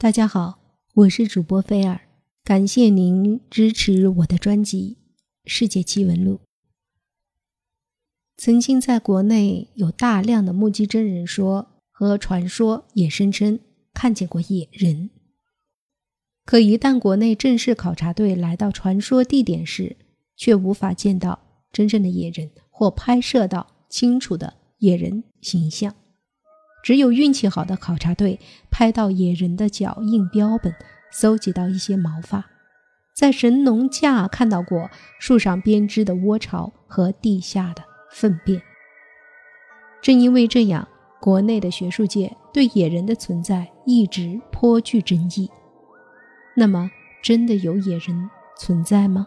大家好，我是主播菲尔，感谢您支持我的专辑《世界奇闻录》。曾经在国内有大量的目击证人说和传说，也声称看见过野人。可一旦国内正式考察队来到传说地点时，却无法见到真正的野人或拍摄到清楚的野人形象。只有运气好的考察队拍到野人的脚印标本，搜集到一些毛发，在神农架看到过树上编织的窝巢和地下的粪便。正因为这样，国内的学术界对野人的存在一直颇具争议。那么，真的有野人存在吗？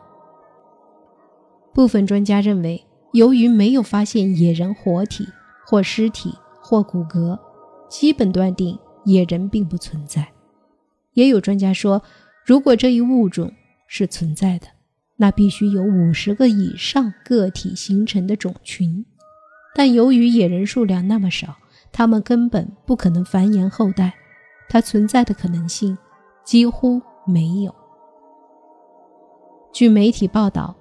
部分专家认为，由于没有发现野人活体或尸体或骨骼，基本断定野人并不存在。也有专家说，如果这一物种是存在的，那必须有五十个以上个体形成的种群。但由于野人数量那么少，它们根本不可能繁衍后代，它存在的可能性几乎。没有。据媒体报道，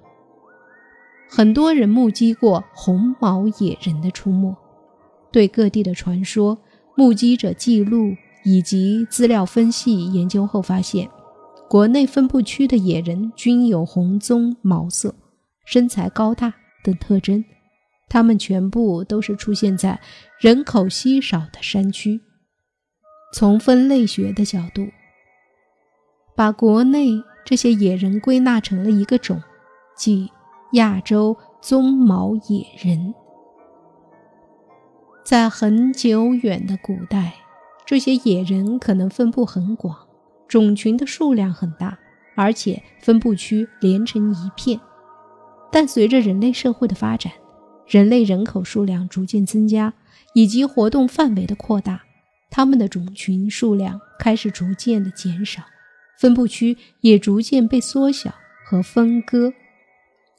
很多人目击过红毛野人的出没。对各地的传说、目击者记录以及资料分析研究后发现，国内分布区的野人均有红棕毛色、身材高大等特征。它们全部都是出现在人口稀少的山区。从分类学的角度。把国内这些野人归纳成了一个种，即亚洲棕毛野人。在很久远的古代，这些野人可能分布很广，种群的数量很大，而且分布区连成一片。但随着人类社会的发展，人类人口数量逐渐增加，以及活动范围的扩大，他们的种群数量开始逐渐的减少。分布区也逐渐被缩小和分割，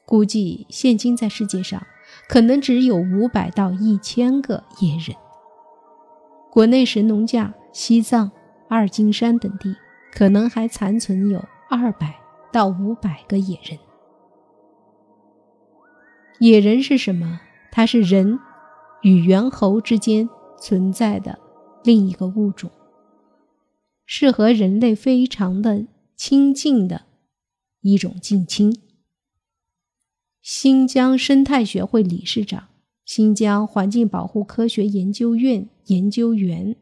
估计现今在世界上可能只有五百到一千个野人。国内神农架、西藏、阿尔金山等地可能还残存有二百到五百个野人。野人是什么？它是人与猿猴之间存在的另一个物种。是和人类非常的亲近的一种近亲。新疆生态学会理事长、新疆环境保护科学研究院研究员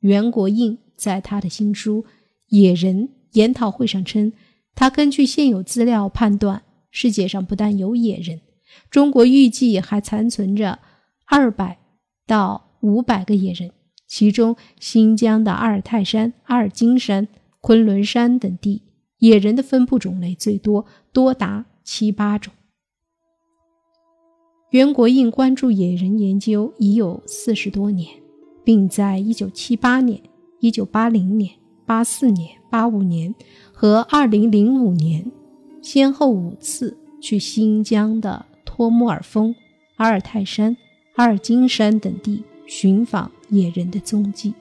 袁国印在他的新书《野人》研讨会上称，他根据现有资料判断，世界上不但有野人，中国预计还残存着二百到五百个野人。其中，新疆的阿尔泰山、阿尔金山、昆仑山等地野人的分布种类最多，多达七八种。袁国印关注野人研究已有四十多年，并在1978年、1980年、84年、85年和2005年先后五次去新疆的托木尔峰、阿尔泰山、阿尔金山等地寻访。野人的踪迹，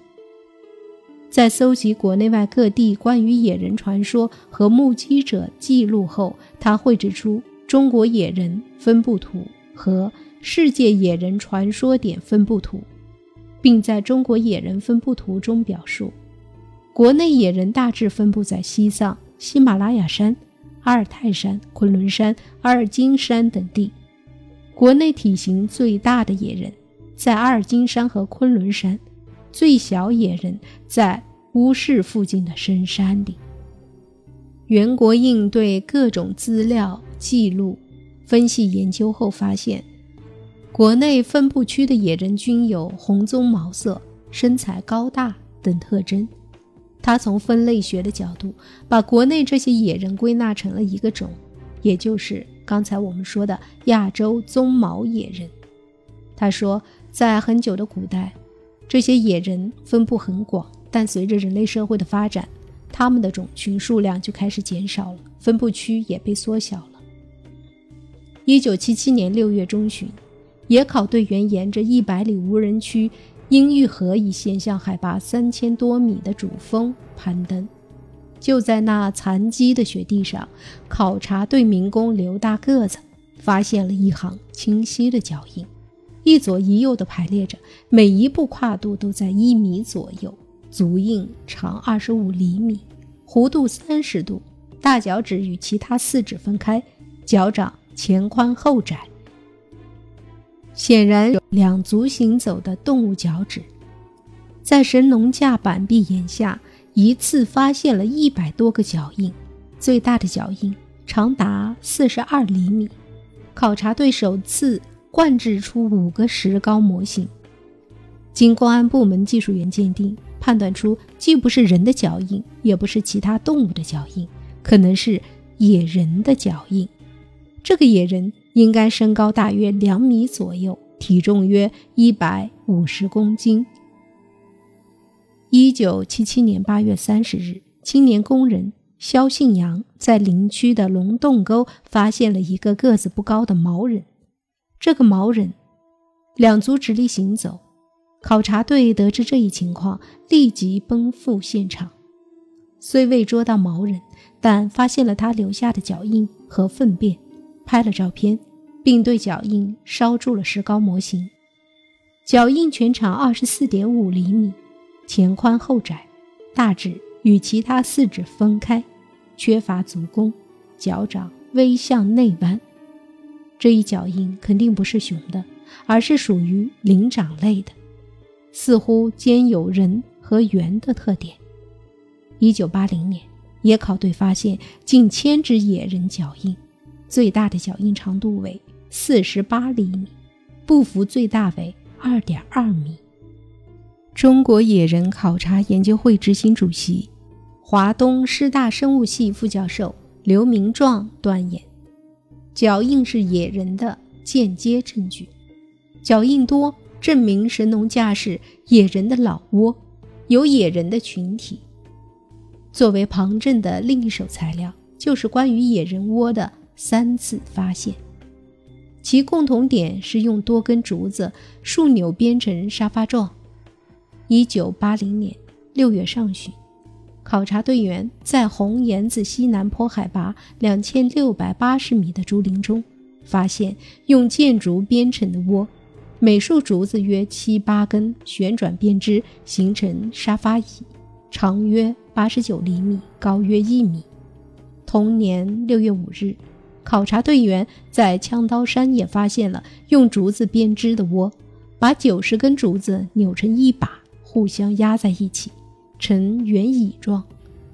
在搜集国内外各地关于野人传说和目击者记录后，他绘制出《中国野人分布图》和《世界野人传说点分布图》，并在中国野人分布图中表述，国内野人大致分布在西藏、喜马拉雅山、阿尔泰山、昆仑山、阿尔金山等地，国内体型最大的野人。在阿尔金山和昆仑山，最小野人在乌市附近的深山里。袁国应对各种资料记录分析研究后发现，国内分布区的野人均有红棕毛色、身材高大等特征。他从分类学的角度，把国内这些野人归纳成了一个种，也就是刚才我们说的亚洲棕毛野人。他说。在很久的古代，这些野人分布很广，但随着人类社会的发展，他们的种群数量就开始减少了，分布区也被缩小了。一九七七年六月中旬，野考队员沿着一百里无人区因玉河已先向海拔三千多米的主峰攀登。就在那残积的雪地上，考察队民工刘大个子发现了一行清晰的脚印，一左一右的排列着，每一步跨度都在一米左右，足印长二十五厘米，弧度三十度，大脚趾与其他四指分开，脚掌前宽后窄，显然有两足行走的动物脚趾，在神农架板壁岩下。一次发现了一百多个脚印，最大的脚印长达四十二厘米。考察队首次灌制出五个石膏模型，经公安部门技术员鉴定，判断出既不是人的脚印，也不是其他动物的脚印，可能是野人的脚印。这个野人应该身高大约两米左右，体重约一百五十公斤。一九七七年八月三十日，青年工人肖信阳在林区的龙洞沟发现了一个个子不高的毛人。这个毛人两足直立行走。考察队得知这一情况，立即奔赴现场。虽未捉到毛人，但发现了他留下的脚印和粪便，拍了照片，并对脚印烧铸了石膏模型。脚印全长二十四点五厘米。前宽后窄，大指与其他四指分开，缺乏足弓，脚掌微向内弯。这一脚印肯定不是熊的，而是属于灵长类的，似乎兼有人和猿的特点。一九八零年，野考队发现近千只野人脚印，最大的脚印长度为四十八厘米，步幅最大为二点二米。中国野人考察研究会执行主席、华东师大生物系副教授刘明壮断言，脚印是野人的间接证据。脚印多，证明神农架是野人的老窝，有野人的群体。作为旁证的另一手材料，就是关于野人窝的三次发现，其共同点是用多根竹子竖扭编成沙发状。一九八零年六月上旬，考察队员在红岩子西南坡海拔两千六百八十米的竹林中，发现用箭竹编成的窝，每束竹子约七八根，旋转编织形成沙发椅，长约八十九厘米，高约一米。同年六月五日，考察队员在枪刀山也发现了用竹子编织的窝，把九十根竹子扭成一把。互相压在一起，呈圆椅状，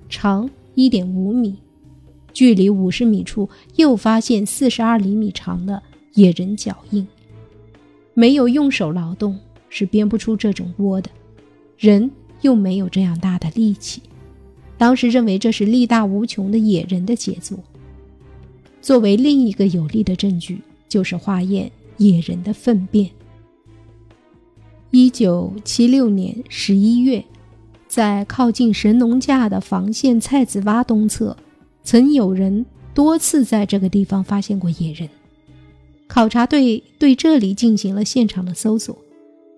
长一点五米。距离五十米处又发现四十二厘米长的野人脚印。没有用手劳动是编不出这种窝的，人又没有这样大的力气。当时认为这是力大无穷的野人的杰作。作为另一个有力的证据，就是化验野人的粪便。一九七六年十一月，在靠近神农架的房县菜子洼东侧，曾有人多次在这个地方发现过野人。考察队对这里进行了现场的搜索，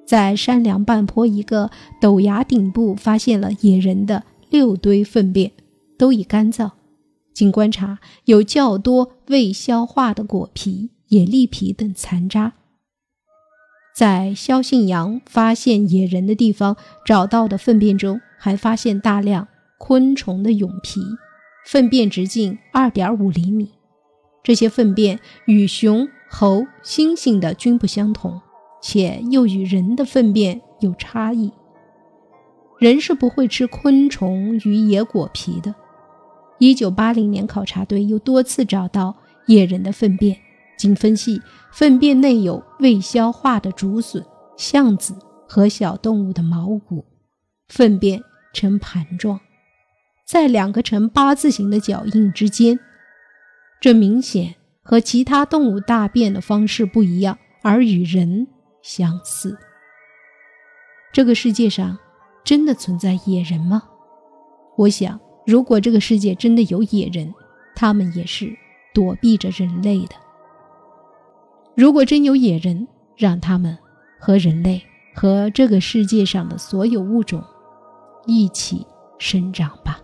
在山梁半坡一个陡崖顶部发现了野人的六堆粪便，都已干燥。经观察，有较多未消化的果皮、野栗皮等残渣。在肖信阳发现野人的地方找到的粪便中，还发现大量昆虫的蛹皮，粪便直径二点五厘米。这些粪便与熊、猴、猩猩的均不相同，且又与人的粪便有差异。人是不会吃昆虫与野果皮的。一九八零年，考察队又多次找到野人的粪便。经分析，粪便内有未消化的竹笋、橡子和小动物的毛骨，粪便呈盘状，在两个呈八字形的脚印之间，这明显和其他动物大便的方式不一样，而与人相似。这个世界上真的存在野人吗？我想，如果这个世界真的有野人，他们也是躲避着人类的。如果真有野人，让他们和人类和这个世界上的所有物种一起生长吧。